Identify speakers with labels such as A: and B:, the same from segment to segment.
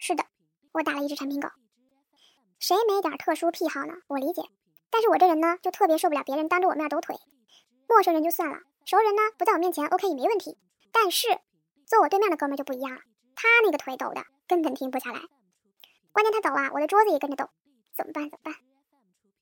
A: 是的，我打了一只产品狗。谁没点特殊癖好呢？我理解，但是我这人呢，就特别受不了别人当着我面抖腿。陌生人就算了，熟人呢不在我面前，OK 也没问题。但是坐我对面的哥们就不一样了，他那个腿抖的根本停不下来。关键他抖啊，我的桌子也跟着抖，怎么办？怎么办？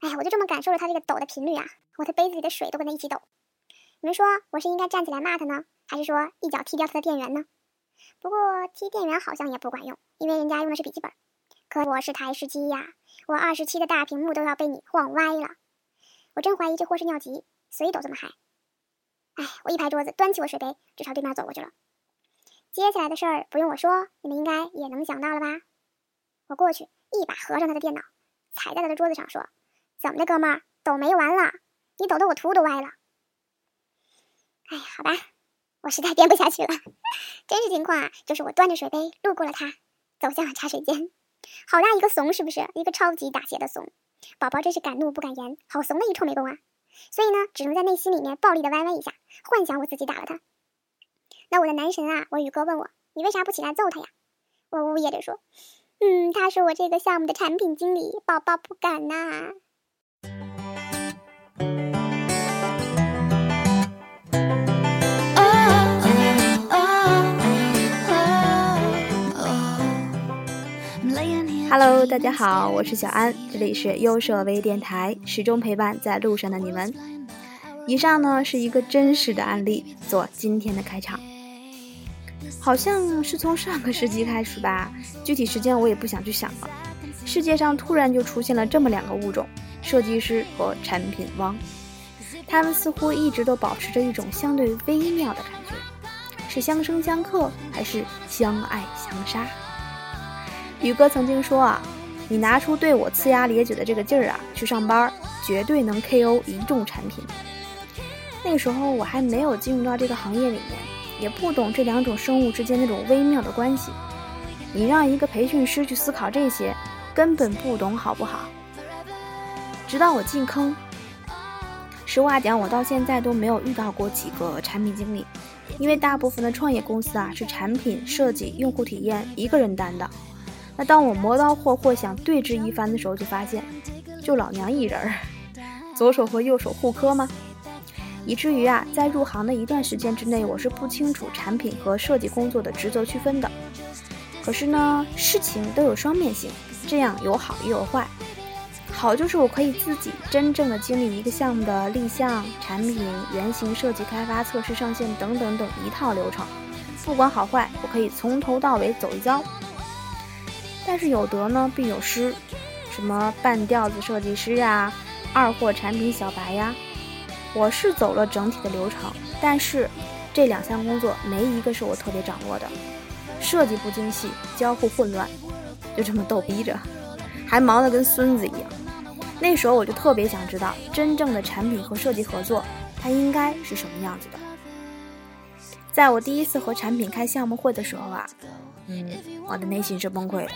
A: 哎呀，我就这么感受着他这个抖的频率啊，我的杯子里的水都跟他一起抖。你们说我是应该站起来骂他呢，还是说一脚踢掉他的电源呢？不过踢电源好像也不管用，因为人家用的是笔记本。可我是台式机呀，我二十七的大屏幕都要被你晃歪了。我真怀疑这货是尿急，所以抖这么嗨。哎，我一拍桌子，端起我水杯，就朝对面走过去了。接下来的事儿不用我说，你们应该也能想到了吧？我过去一把合上他的电脑，踩在他的桌子上说：“怎么的，哥们儿，抖没完了？你抖得我图都歪了。”哎，好吧，我实在编不下去了。真实情况啊，就是我端着水杯路过了他，走向了茶水间。好大一个怂，是不是？一个超级打劫的怂。宝宝真是敢怒不敢言，好怂的一臭美工啊！所以呢，只能在内心里面暴力的歪歪一下，幻想我自己打了他。那我的男神啊，我宇哥问我，你为啥不起来揍他呀？我呜咽着说，嗯，他是我这个项目的产品经理，宝宝不敢呐。
B: Hello，大家好，我是小安，这里是优设微电台，始终陪伴在路上的你们。以上呢是一个真实的案例，做今天的开场。好像是从上个世纪开始吧，具体时间我也不想去想了。世界上突然就出现了这么两个物种：设计师和产品汪。他们似乎一直都保持着一种相对微妙的感觉，是相生相克，还是相爱相杀？宇哥曾经说啊，你拿出对我呲牙咧嘴的这个劲儿啊，去上班绝对能 KO 一众产品。那时候我还没有进入到这个行业里面，也不懂这两种生物之间那种微妙的关系。你让一个培训师去思考这些，根本不懂，好不好？直到我进坑，实话讲，我到现在都没有遇到过几个产品经理，因为大部分的创业公司啊，是产品设计、用户体验一个人担当。那当我磨刀霍霍想对峙一番的时候，就发现，就老娘一人儿，左手和右手互磕吗？以至于啊，在入行的一段时间之内，我是不清楚产品和设计工作的职责区分的。可是呢，事情都有双面性，这样有好也有坏。好就是我可以自己真正的经历一个项目的立项、产品原型设计、开发、测试、上线等等等一套流程，不管好坏，我可以从头到尾走一遭。但是有得呢必有失，什么半吊子设计师呀，二货产品小白呀，我是走了整体的流程，但是这两项工作没一个是我特别掌握的，设计不精细，交互混乱，就这么逗逼着，还忙得跟孙子一样。那时候我就特别想知道，真正的产品和设计合作，它应该是什么样子的。在我第一次和产品开项目会的时候啊，嗯，我的内心是崩溃的。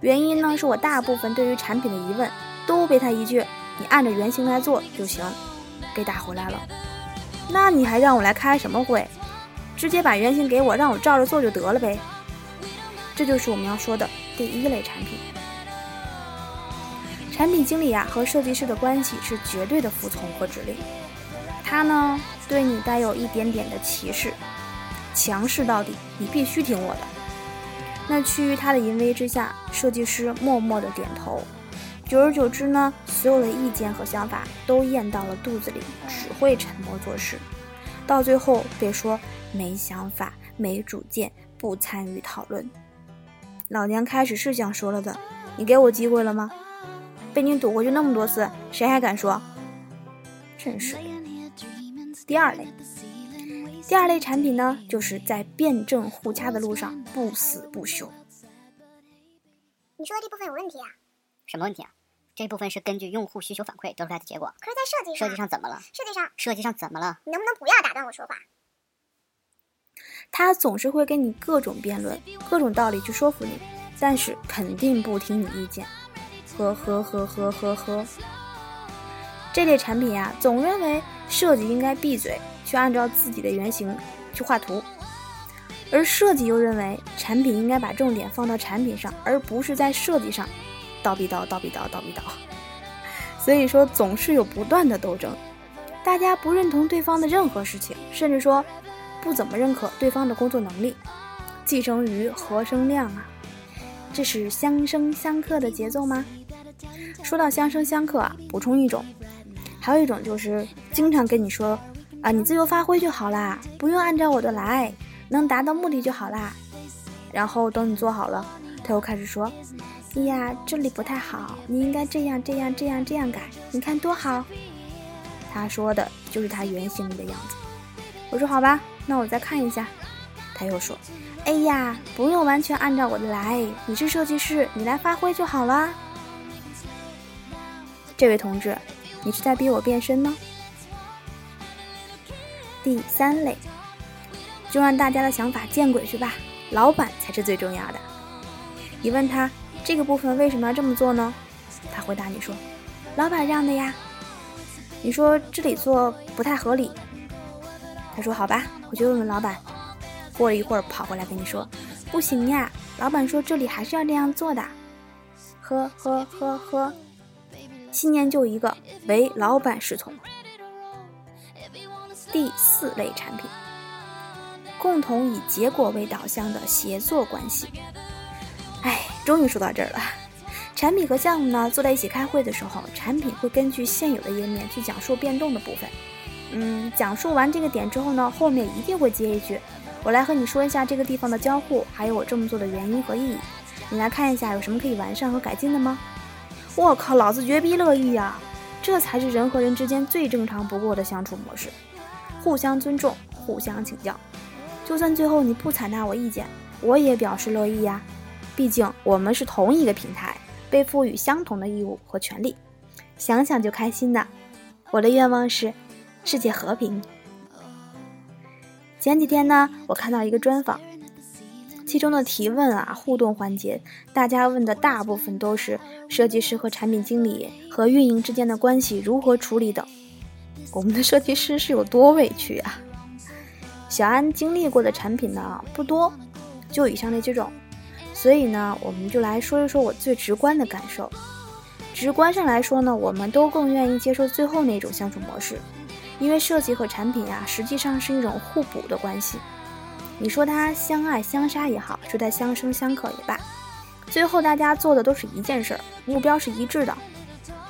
B: 原因呢，是我大部分对于产品的疑问都被他一句“你按着原型来做就行”给打回来了。那你还让我来开什么会？直接把原型给我，让我照着做就得了呗。这就是我们要说的第一类产品。产品经理啊和设计师的关系是绝对的服从和指令。他呢对你带有一点点的歧视，强势到底，你必须听我的。那趋于他的淫威之下，设计师默默的点头。久而久之呢，所有的意见和想法都咽到了肚子里，只会沉默做事。到最后被说没想法、没主见、不参与讨论。老娘开始是想说了的，你给我机会了吗？被你堵过去那么多次，谁还敢说？真是。第二类。第二类产品呢，就是在辩证互掐的路上不死不休。
A: 你说的这部分有问题啊？
C: 什么问题啊？这部分是根据用户需求反馈得出来的结果。
A: 可是，在设计
C: 上，设计上怎么了？
A: 设计上，
C: 设计上怎么了？
A: 你能不能不要打断我说话？
B: 他总是会跟你各种辩论，各种道理去说服你，但是肯定不听你意见。呵呵呵呵呵呵。这类产品呀，总认为设计应该闭嘴。去按照自己的原型去画图，而设计又认为产品应该把重点放到产品上，而不是在设计上。叨逼叨，叨逼叨，叨逼叨。所以说，总是有不断的斗争。大家不认同对方的任何事情，甚至说不怎么认可对方的工作能力。寄生于何生亮啊？这是相生相克的节奏吗？说到相生相克啊，补充一种，还有一种就是经常跟你说啊，你自由发挥就好啦，不用按照我的来，能达到目的就好啦。然后等你做好了，他又开始说，哎呀，这里不太好，你应该这样这样这样这样改，你看多好。他说的就是他原型里的样子。我说好吧，那我再看一下。他又说。哎呀，不用完全按照我的来，你是设计师，你来发挥就好了。这位同志，你是在逼我变身吗？第三类，就让大家的想法见鬼去吧，老板才是最重要的。你问他这个部分为什么要这么做呢？他回答你说，老板让的呀。你说这里做不太合理，他说好吧，我去问问老板。过了一会儿，跑过来跟你说：“不行呀，老板说这里还是要这样做的。”呵呵呵呵，信念就一个，唯老板是从。第四类产品，共同以结果为导向的协作关系。哎，终于说到这儿了。产品和项目呢，坐在一起开会的时候，产品会根据现有的页面去讲述变动的部分。嗯，讲述完这个点之后呢，后面一定会接一句。我来和你说一下这个地方的交互，还有我这么做的原因和意义。你来看一下有什么可以完善和改进的吗？我靠，老子绝逼乐意呀！这才是人和人之间最正常不过的相处模式，互相尊重，互相请教。就算最后你不采纳我意见，我也表示乐意呀。毕竟我们是同一个平台，被赋予相同的义务和权利，想想就开心的。我的愿望是世界和平。前几天呢，我看到一个专访，其中的提问啊、互动环节，大家问的大部分都是设计师和产品经理和运营之间的关系如何处理等。我们的设计师是有多委屈啊？小安经历过的产品呢不多，就以上那几种，所以呢，我们就来说一说我最直观的感受。直观上来说呢，我们都更愿意接受最后那种相处模式。因为设计和产品呀，实际上是一种互补的关系。你说他相爱相杀也好，说他相生相克也罢，最后大家做的都是一件事儿，目标是一致的。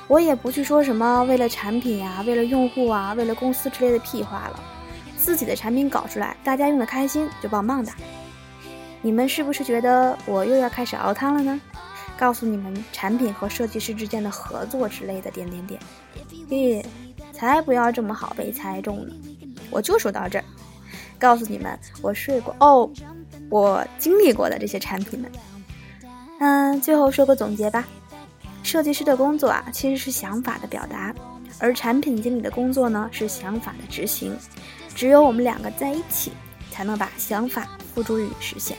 B: 我也不去说什么为了产品呀、为了用户啊、为了公司之类的屁话了。自己的产品搞出来，大家用的开心就棒棒的。你们是不是觉得我又要开始熬汤了呢？告诉你们，产品和设计师之间的合作之类的点点点，耶。才不要这么好被猜中呢！我就说到这儿，告诉你们，我睡过哦，我经历过的这些产品们。嗯，最后说个总结吧。设计师的工作啊，其实是想法的表达，而产品经理的工作呢，是想法的执行。只有我们两个在一起，才能把想法付诸于实现。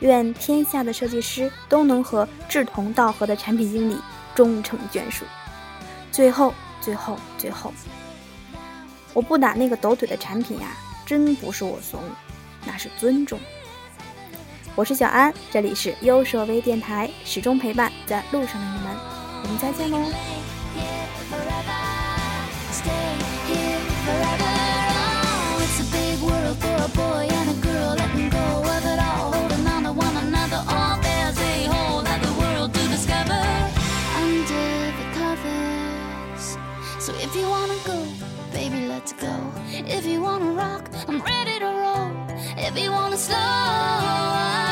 B: 愿天下的设计师都能和志同道合的产品经理终成眷属。最后。最后，最后，我不打那个抖腿的产品呀，真不是我怂那是尊重。我是小安这里是优设微电台始终陪伴在路上的你们我们再见喽。
D: So if you wanna go baby, let's go. If you wanna rock, I'm ready to roll. If you wanna slow, I